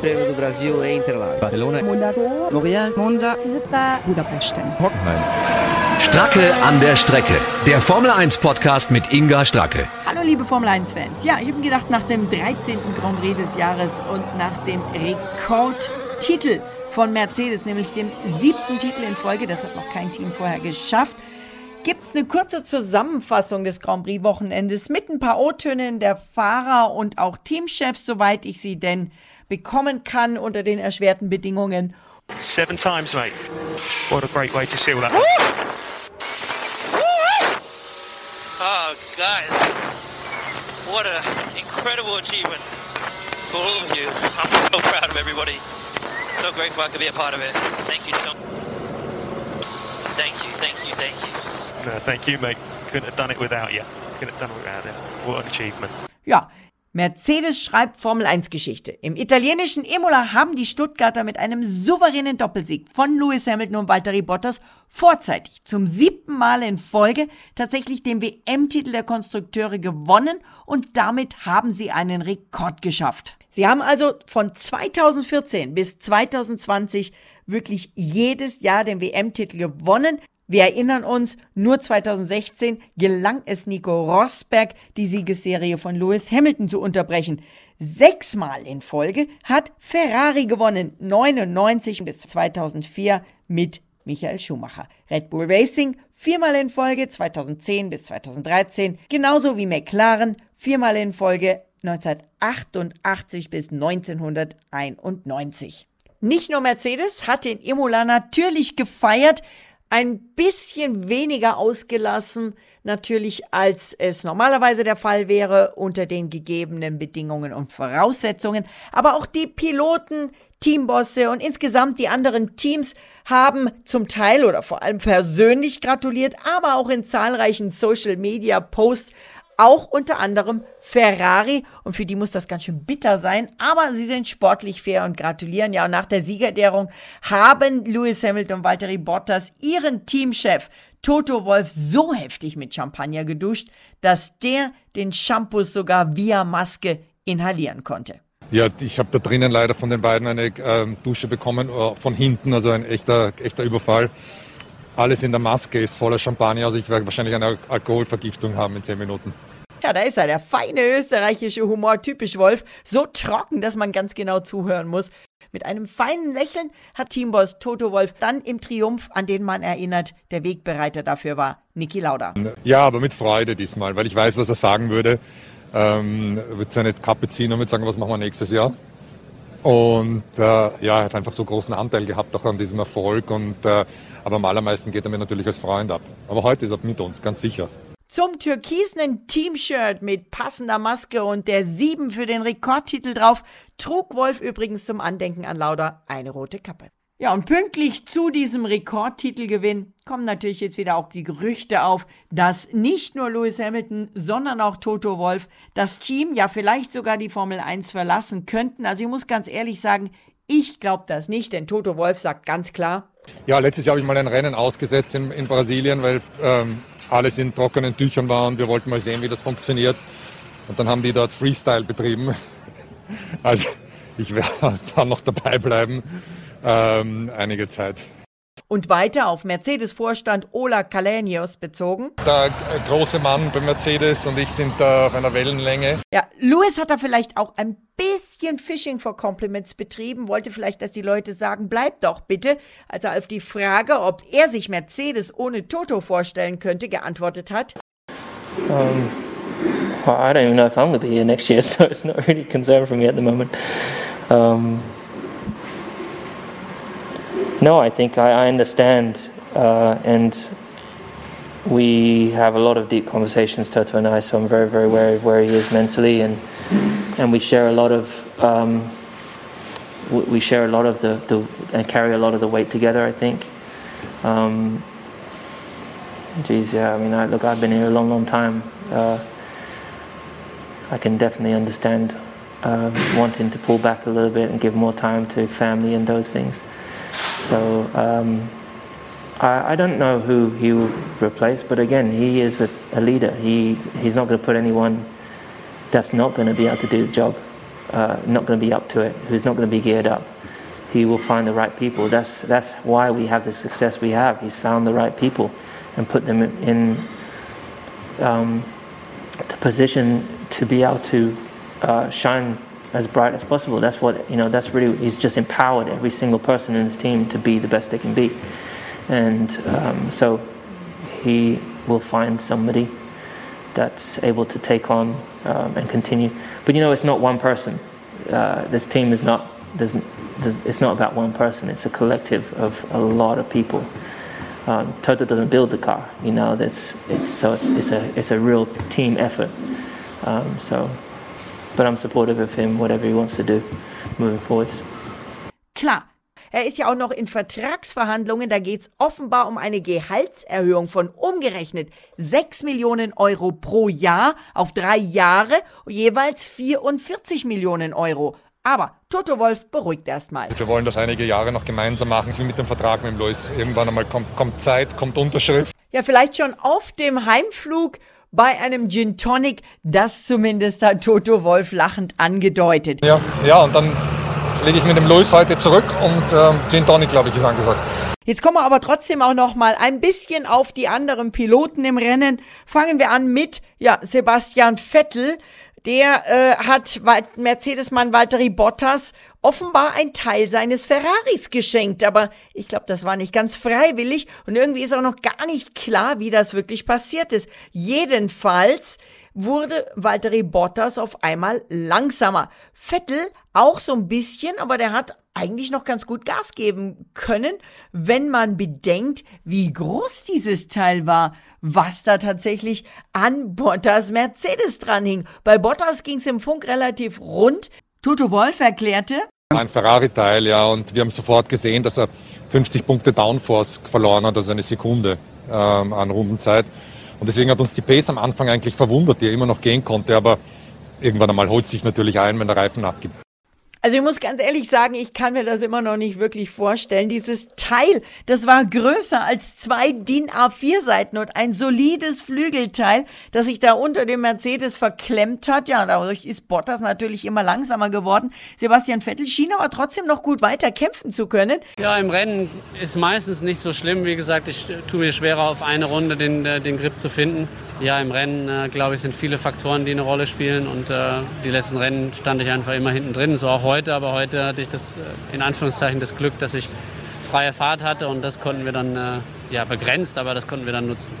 Prêmio do Brasil em Interlagos. Barcelona, L'Oréal, Monza, Budapest. Hockenheim. Stracke an der Strecke. Der Formel 1 Podcast mit Inga Stracke. Hallo liebe Formel 1 Fans. Ja, ich habe mir gedacht, nach dem 13. Grand Prix des Jahres und nach dem Rekordtitel von Mercedes, nämlich dem siebten Titel in Folge, das hat noch kein Team vorher geschafft, gibt es eine kurze Zusammenfassung des Grand Prix Wochenendes mit ein paar O-Tönen der Fahrer und auch Teamchefs, soweit ich sie denn bekommen kann unter den erschwerten Bedingungen. Seven times, mate. What a great way to seal that. Oh, guys, what an incredible achievement for all of you. I'm so proud of everybody. So grateful I could be a part of it. Thank you so Thank you, thank you, thank you. No, thank you, mate. Couldn't have done it without you. Couldn't have done it without you. What an achievement. Ja, Mercedes schreibt Formel 1 Geschichte. Im italienischen Imola haben die Stuttgarter mit einem souveränen Doppelsieg von Lewis Hamilton und Valtteri Bottas vorzeitig zum siebten Mal in Folge tatsächlich den WM-Titel der Konstrukteure gewonnen und damit haben sie einen Rekord geschafft. Sie haben also von 2014 bis 2020 wirklich jedes Jahr den WM-Titel gewonnen. Wir erinnern uns, nur 2016 gelang es Nico Rosberg, die Siegesserie von Lewis Hamilton zu unterbrechen. Sechsmal in Folge hat Ferrari gewonnen, 99 bis 2004 mit Michael Schumacher. Red Bull Racing viermal in Folge 2010 bis 2013, genauso wie McLaren viermal in Folge 1988 bis 1991. Nicht nur Mercedes hat den Imola natürlich gefeiert, ein bisschen weniger ausgelassen, natürlich als es normalerweise der Fall wäre unter den gegebenen Bedingungen und Voraussetzungen. Aber auch die Piloten, Teambosse und insgesamt die anderen Teams haben zum Teil oder vor allem persönlich gratuliert, aber auch in zahlreichen Social-Media-Posts auch unter anderem Ferrari. Und für die muss das ganz schön bitter sein. Aber sie sind sportlich fair und gratulieren. Ja, und nach der Siegerehrung haben Lewis Hamilton und Valtteri Bottas ihren Teamchef Toto Wolf so heftig mit Champagner geduscht, dass der den Shampoo sogar via Maske inhalieren konnte. Ja, ich habe da drinnen leider von den beiden eine ähm, Dusche bekommen, äh, von hinten, also ein echter, echter Überfall. Alles in der Maske ist voller Champagner, also ich werde wahrscheinlich eine Alkoholvergiftung haben in zehn Minuten. Ja, da ist er, der feine österreichische Humor, typisch Wolf, so trocken, dass man ganz genau zuhören muss. Mit einem feinen Lächeln hat Teamboss Toto Wolf dann im Triumph, an den man erinnert, der Wegbereiter dafür war, Niki Lauda. Ja, aber mit Freude diesmal, weil ich weiß, was er sagen würde. Ähm, er wird seine Kappe ziehen und wird sagen, was machen wir nächstes Jahr. Und äh, ja, er hat einfach so großen Anteil gehabt auch an diesem Erfolg. Und, äh, aber am allermeisten geht er mir natürlich als Freund ab. Aber heute ist er mit uns, ganz sicher. Zum türkisenen Teamshirt mit passender Maske und der 7 für den Rekordtitel drauf trug Wolf übrigens zum Andenken an Lauda eine rote Kappe. Ja, und pünktlich zu diesem Rekordtitelgewinn kommen natürlich jetzt wieder auch die Gerüchte auf, dass nicht nur Lewis Hamilton, sondern auch Toto Wolf das Team, ja vielleicht sogar die Formel 1 verlassen könnten. Also ich muss ganz ehrlich sagen, ich glaube das nicht, denn Toto Wolf sagt ganz klar. Ja, letztes Jahr habe ich mal ein Rennen ausgesetzt in, in Brasilien, weil ähm, alles in trockenen Tüchern war und wir wollten mal sehen, wie das funktioniert. Und dann haben die dort Freestyle betrieben. Also ich werde da noch dabei bleiben ähm, einige Zeit. Und weiter auf Mercedes-Vorstand Ola Kalenius bezogen. Der große Mann bei Mercedes und ich sind da auf einer Wellenlänge. Ja, Lewis hat da vielleicht auch ein bisschen Fishing for Compliments betrieben, wollte vielleicht, dass die Leute sagen, bleib doch bitte. Als er auf die Frage, ob er sich Mercedes ohne Toto vorstellen könnte, geantwortet hat. Um, well, I don't even know if I'm going to be here next year, so it's not really a concern for me at the moment. Um, no, I think I, I understand, uh, and we have a lot of deep conversations, Toto and I. So I'm very, very aware of where he is mentally, and and we share a lot of um, we share a lot of the, the and carry a lot of the weight together. I think. Um, geez, yeah. I mean, I, look, I've been here a long, long time. Uh, I can definitely understand um, wanting to pull back a little bit and give more time to family and those things. So um, I, I, don't know who he will replace, but again, he is a, a leader. He he's not going to put anyone that's not going to be able to do the job uh, not going to be up to it, who's not going to be geared up. He will find the right people. That's that's why we have the success we have. He's found the right people and put them in um, the position to be able to uh, shine as bright as possible. That's what you know. That's really he's just empowered every single person in his team to be the best they can be, and um, so he will find somebody that's able to take on um, and continue. But you know, it's not one person. Uh, this team is not. There's, there's, it's not about one person. It's a collective of a lot of people. Um, Toto doesn't build the car. You know, that's it's so it's, it's a it's a real team effort. Um, so, but I'm supportive of him, whatever he wants to do, moving forwards. Klar, Er ist ja auch noch in Vertragsverhandlungen. Da geht es offenbar um eine Gehaltserhöhung von umgerechnet 6 Millionen Euro pro Jahr auf drei Jahre, jeweils 44 Millionen Euro. Aber Toto Wolf beruhigt erstmal. Wir wollen das einige Jahre noch gemeinsam machen, wie mit dem Vertrag mit dem Lois. Irgendwann einmal kommt, kommt Zeit, kommt Unterschrift. Ja, vielleicht schon auf dem Heimflug bei einem Gin Tonic. Das zumindest hat Toto Wolf lachend angedeutet. Ja, ja, und dann lege ich mit dem Louis heute zurück und ähm, Gin Tonic, glaube ich, ist angesagt. Jetzt kommen wir aber trotzdem auch noch mal ein bisschen auf die anderen Piloten im Rennen. Fangen wir an mit ja Sebastian Vettel. Der äh, hat Mercedes-Mann Valtteri Bottas offenbar ein Teil seines Ferraris geschenkt, aber ich glaube, das war nicht ganz freiwillig und irgendwie ist auch noch gar nicht klar, wie das wirklich passiert ist. Jedenfalls wurde Valtteri Bottas auf einmal langsamer. Vettel auch so ein bisschen, aber der hat eigentlich noch ganz gut Gas geben können, wenn man bedenkt, wie groß dieses Teil war, was da tatsächlich an Bottas Mercedes dran hing. Bei Bottas ging es im Funk relativ rund. Toto Wolf erklärte, ein Ferrari-Teil, ja, und wir haben sofort gesehen, dass er 50 Punkte Downforce verloren hat, also eine Sekunde ähm, an Rundenzeit. Und deswegen hat uns die Pace am Anfang eigentlich verwundert, die er immer noch gehen konnte, aber irgendwann einmal holt sich natürlich ein, wenn der Reifen abgibt. Also ich muss ganz ehrlich sagen, ich kann mir das immer noch nicht wirklich vorstellen. Dieses Teil, das war größer als zwei DIN A4 Seiten und ein solides Flügelteil, das sich da unter dem Mercedes verklemmt hat. Ja, dadurch ist Bottas natürlich immer langsamer geworden. Sebastian Vettel schien aber trotzdem noch gut weiter kämpfen zu können. Ja, im Rennen ist meistens nicht so schlimm. Wie gesagt, ich tue mir schwerer auf eine Runde den, äh, den Grip zu finden ja, im Rennen, äh, glaube ich, sind viele Faktoren, die eine Rolle spielen. Und äh, die letzten Rennen stand ich einfach immer hinten drin. So auch. Aber heute hatte ich das, äh, in Anführungszeichen, das Glück, dass ich freie Fahrt hatte. Und das konnten wir dann, äh, ja, begrenzt, aber das konnten wir dann nutzen.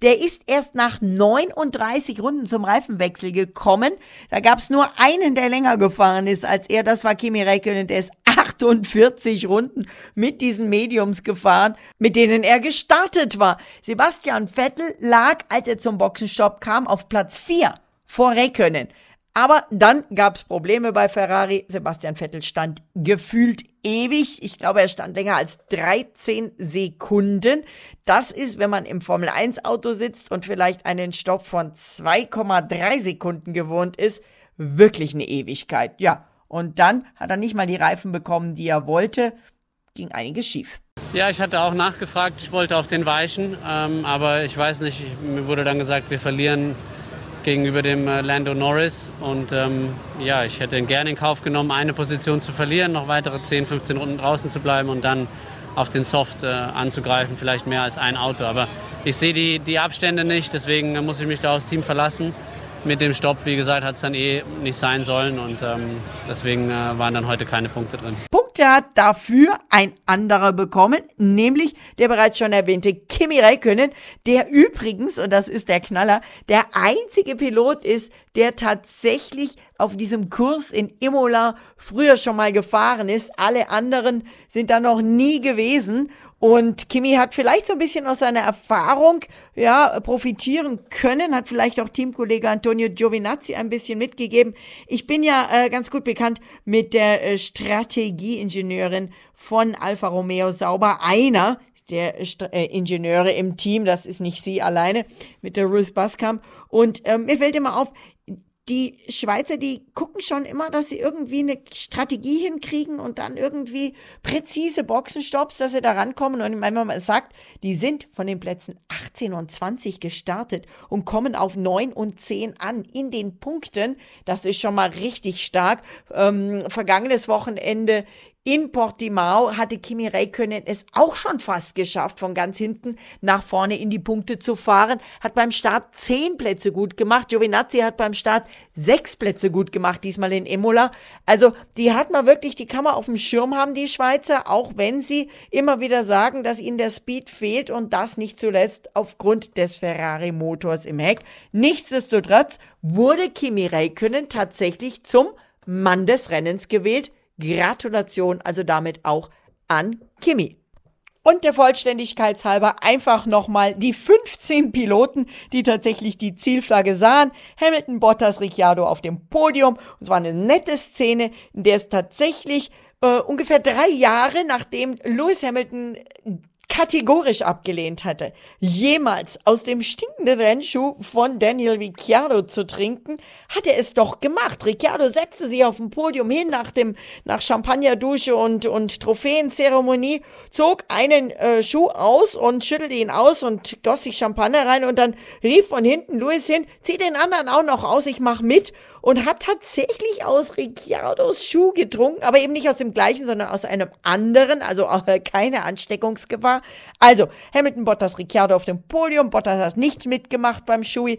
Der ist erst nach 39 Runden zum Reifenwechsel gekommen. Da gab es nur einen, der länger gefahren ist als er. Das war Kimi Räikkönen. Der ist 48 Runden mit diesen Mediums gefahren, mit denen er gestartet war. Sebastian Vettel lag, als er zum Boxenstopp kam, auf Platz 4 vor Räikkönen. Aber dann gab es Probleme bei Ferrari. Sebastian Vettel stand gefühlt ewig. Ich glaube, er stand länger als 13 Sekunden. Das ist, wenn man im Formel 1 Auto sitzt und vielleicht einen Stopp von 2,3 Sekunden gewohnt ist, wirklich eine Ewigkeit. Ja. Und dann hat er nicht mal die Reifen bekommen, die er wollte. Ging einiges schief. Ja, ich hatte auch nachgefragt. Ich wollte auf den weichen, ähm, aber ich weiß nicht. Mir wurde dann gesagt, wir verlieren gegenüber dem äh, Lando Norris. Und ähm, ja, ich hätte gerne in Kauf genommen, eine Position zu verlieren, noch weitere 10, 15 Runden draußen zu bleiben und dann auf den Soft äh, anzugreifen, vielleicht mehr als ein Auto. Aber ich sehe die, die Abstände nicht, deswegen äh, muss ich mich da aufs Team verlassen mit dem Stopp, wie gesagt, hat es dann eh nicht sein sollen und ähm, deswegen äh, waren dann heute keine Punkte drin. Punkte hat dafür ein anderer bekommen, nämlich der bereits schon erwähnte Kimi Räikkönen, der übrigens, und das ist der Knaller, der einzige Pilot ist, der tatsächlich auf diesem Kurs in Imola früher schon mal gefahren ist. Alle anderen sind da noch nie gewesen und Kimi hat vielleicht so ein bisschen aus seiner Erfahrung ja profitieren können, hat vielleicht auch Teamkollege Antonio Giovinazzi ein bisschen mitgegeben. Ich bin ja äh, ganz gut bekannt mit der äh, Strategieingenieurin von Alfa Romeo Sauber, einer der äh, Ingenieure im Team, das ist nicht sie alleine, mit der Ruth Baskamp. Und ähm, mir fällt immer auf, die Schweizer, die gucken schon immer, dass sie irgendwie eine Strategie hinkriegen und dann irgendwie präzise Boxenstopps, dass sie da rankommen. Und wenn man sagt, die sind von den Plätzen 18 und 20 gestartet und kommen auf 9 und 10 an in den Punkten, das ist schon mal richtig stark. Ähm, vergangenes Wochenende in Portimao hatte Kimi Räikkönen es auch schon fast geschafft, von ganz hinten nach vorne in die Punkte zu fahren. Hat beim Start zehn Plätze gut gemacht. Giovinazzi hat beim Start sechs Plätze gut gemacht, diesmal in Imola. Also die hat man wirklich, die kann man auf dem Schirm haben, die Schweizer, auch wenn sie immer wieder sagen, dass ihnen der Speed fehlt und das nicht zuletzt aufgrund des Ferrari-Motors im Heck. Nichtsdestotrotz wurde Kimi Räikkönen tatsächlich zum Mann des Rennens gewählt Gratulation also damit auch an Kimi. Und der Vollständigkeit halber einfach nochmal die 15 Piloten, die tatsächlich die Zielflagge sahen. Hamilton, Bottas, Ricciardo auf dem Podium. Und es war eine nette Szene, in der es tatsächlich äh, ungefähr drei Jahre nachdem Lewis Hamilton kategorisch abgelehnt hatte, jemals aus dem stinkenden Rennschuh von Daniel Ricciardo zu trinken, hat er es doch gemacht. Ricciardo setzte sich auf dem Podium hin nach dem nach Champagnerdusche und und Trophäenzeremonie, zog einen äh, Schuh aus und schüttelte ihn aus und goss sich Champagner rein und dann rief von hinten Louis hin, zieh den anderen auch noch aus, ich mach mit und hat tatsächlich aus Ricciardos Schuh getrunken, aber eben nicht aus dem gleichen, sondern aus einem anderen, also auch keine Ansteckungsgefahr. Also Hamilton, Bottas, Ricciardo auf dem Podium, Bottas hat nicht mitgemacht beim Schuh.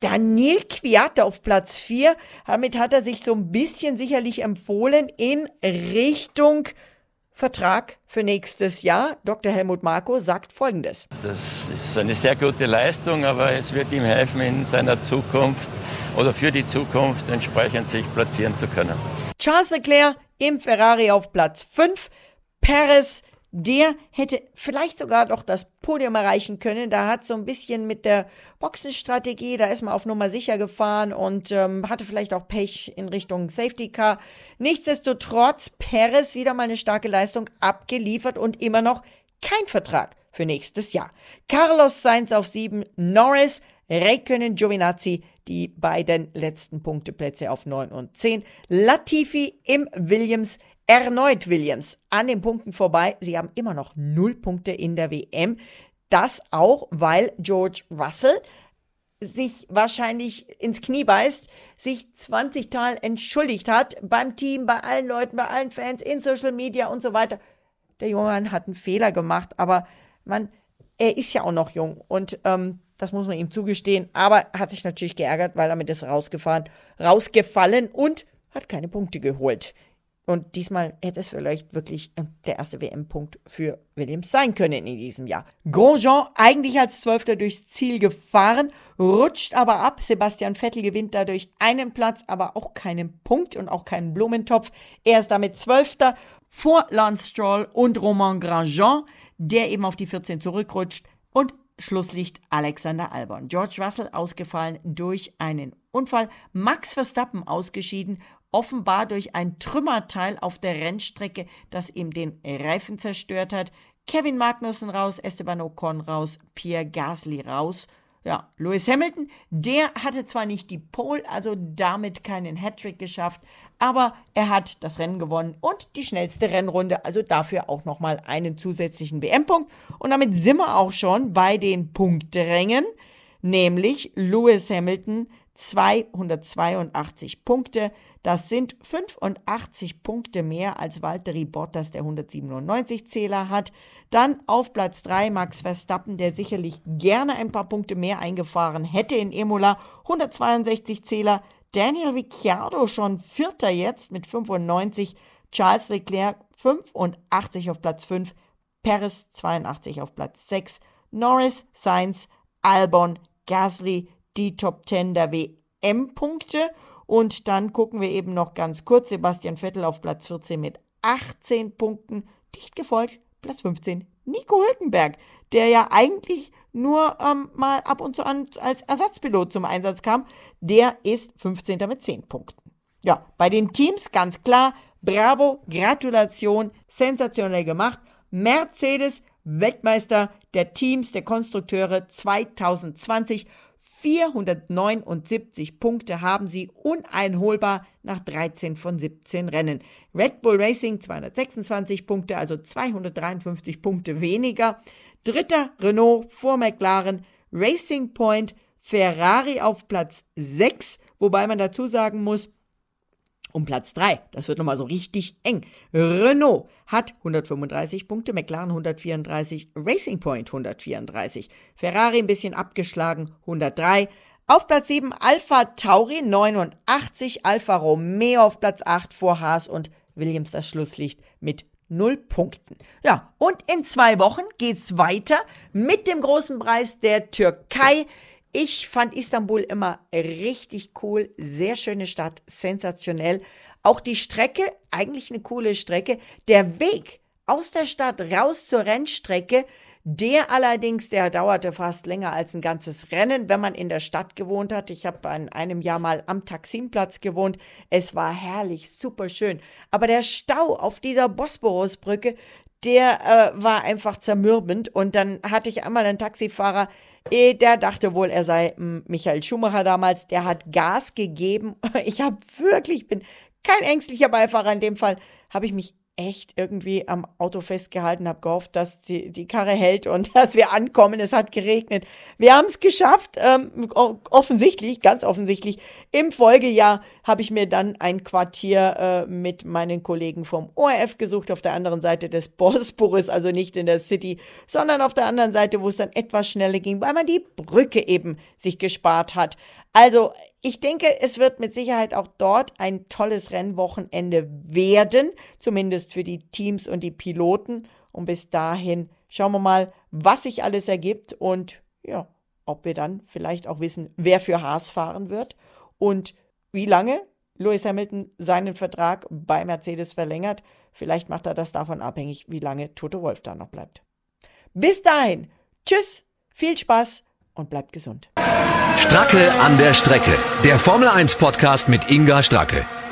Daniel Kwiat auf Platz 4. Damit hat er sich so ein bisschen sicherlich empfohlen in Richtung Vertrag für nächstes Jahr. Dr. Helmut Marko sagt Folgendes. Das ist eine sehr gute Leistung, aber es wird ihm helfen, in seiner Zukunft oder für die Zukunft entsprechend sich platzieren zu können. Charles Leclerc im Ferrari auf Platz 5. Perez der hätte vielleicht sogar noch das Podium erreichen können. Da hat so ein bisschen mit der Boxenstrategie, da ist man auf Nummer sicher gefahren und ähm, hatte vielleicht auch Pech in Richtung Safety Car. Nichtsdestotrotz, Perez wieder mal eine starke Leistung abgeliefert und immer noch kein Vertrag für nächstes Jahr. Carlos Sainz auf sieben, Norris, Räikkönen, Giovinazzi, die beiden letzten Punkteplätze auf neun und zehn. Latifi im Williams Erneut Williams an den Punkten vorbei. Sie haben immer noch null Punkte in der WM. Das auch, weil George Russell sich wahrscheinlich ins Knie beißt, sich 20 Tal entschuldigt hat beim Team, bei allen Leuten, bei allen Fans, in Social Media und so weiter. Der junge Mann hat einen Fehler gemacht, aber man, er ist ja auch noch jung und ähm, das muss man ihm zugestehen. Aber er hat sich natürlich geärgert, weil damit ist rausgefahren, rausgefallen und hat keine Punkte geholt. Und diesmal hätte es vielleicht wirklich äh, der erste WM-Punkt für Williams sein können in diesem Jahr. Grosjean eigentlich als Zwölfter durchs Ziel gefahren, rutscht aber ab. Sebastian Vettel gewinnt dadurch einen Platz, aber auch keinen Punkt und auch keinen Blumentopf. Er ist damit Zwölfter vor Lance Stroll und Romain Grosjean, der eben auf die 14 zurückrutscht. Und Schlusslicht Alexander Albon. George Russell ausgefallen durch einen Unfall. Max Verstappen ausgeschieden offenbar durch ein Trümmerteil auf der Rennstrecke, das ihm den Reifen zerstört hat. Kevin Magnussen raus, Esteban Ocon raus, Pierre Gasly raus. Ja, Lewis Hamilton, der hatte zwar nicht die Pole, also damit keinen Hattrick geschafft, aber er hat das Rennen gewonnen und die schnellste Rennrunde, also dafür auch nochmal einen zusätzlichen WM-Punkt. Und damit sind wir auch schon bei den Punkträngen, nämlich Lewis Hamilton 282 Punkte, das sind 85 Punkte mehr als Valtteri Bottas, der 197 Zähler hat. Dann auf Platz 3 Max Verstappen, der sicherlich gerne ein paar Punkte mehr eingefahren hätte in Emola, 162 Zähler. Daniel Ricciardo schon Vierter jetzt mit 95. Charles Leclerc 85 auf Platz 5. Perez 82 auf Platz 6. Norris, Sainz, Albon, Gasly, die Top 10 der WM-Punkte. Und dann gucken wir eben noch ganz kurz Sebastian Vettel auf Platz 14 mit 18 Punkten, dicht gefolgt Platz 15 Nico Hülkenberg, der ja eigentlich nur ähm, mal ab und zu an als Ersatzpilot zum Einsatz kam, der ist 15. mit 10 Punkten. Ja, bei den Teams ganz klar, bravo, Gratulation, sensationell gemacht. Mercedes, Weltmeister der Teams, der Konstrukteure 2020 479 Punkte haben sie uneinholbar nach 13 von 17 Rennen. Red Bull Racing 226 Punkte, also 253 Punkte weniger. Dritter Renault vor McLaren, Racing Point, Ferrari auf Platz 6, wobei man dazu sagen muss, um Platz 3. Das wird nochmal so richtig eng. Renault hat 135 Punkte, McLaren 134, Racing Point 134, Ferrari ein bisschen abgeschlagen 103. Auf Platz 7 Alpha Tauri 89, Alfa Romeo auf Platz 8 vor Haas und Williams das Schlusslicht mit 0 Punkten. Ja, und in zwei Wochen geht's weiter mit dem großen Preis der Türkei. Ich fand Istanbul immer richtig cool, sehr schöne Stadt, sensationell. Auch die Strecke, eigentlich eine coole Strecke. Der Weg aus der Stadt raus zur Rennstrecke, der allerdings, der dauerte fast länger als ein ganzes Rennen, wenn man in der Stadt gewohnt hat. Ich habe an einem Jahr mal am Taksimplatz gewohnt. Es war herrlich, super schön. Aber der Stau auf dieser Bosporusbrücke, der äh, war einfach zermürbend. Und dann hatte ich einmal einen Taxifahrer, der dachte wohl, er sei hm, Michael Schumacher damals. Der hat Gas gegeben. Ich habe wirklich, bin kein ängstlicher Beifahrer in dem Fall, habe ich mich echt irgendwie am Auto festgehalten, habe gehofft, dass die, die Karre hält und dass wir ankommen. Es hat geregnet. Wir haben es geschafft, ähm, offensichtlich, ganz offensichtlich. Im Folgejahr habe ich mir dann ein Quartier äh, mit meinen Kollegen vom ORF gesucht, auf der anderen Seite des Bosporus, also nicht in der City, sondern auf der anderen Seite, wo es dann etwas schneller ging, weil man die Brücke eben sich gespart hat. Also ich denke, es wird mit Sicherheit auch dort ein tolles Rennwochenende werden, zumindest für die Teams und die Piloten. Und bis dahin schauen wir mal, was sich alles ergibt und ja, ob wir dann vielleicht auch wissen, wer für Haas fahren wird und wie lange Lewis Hamilton seinen Vertrag bei Mercedes verlängert. Vielleicht macht er das davon abhängig, wie lange Toto Wolf da noch bleibt. Bis dahin, tschüss, viel Spaß und bleibt gesund. Stracke an der Strecke. Der Formel 1 Podcast mit Inga Stracke.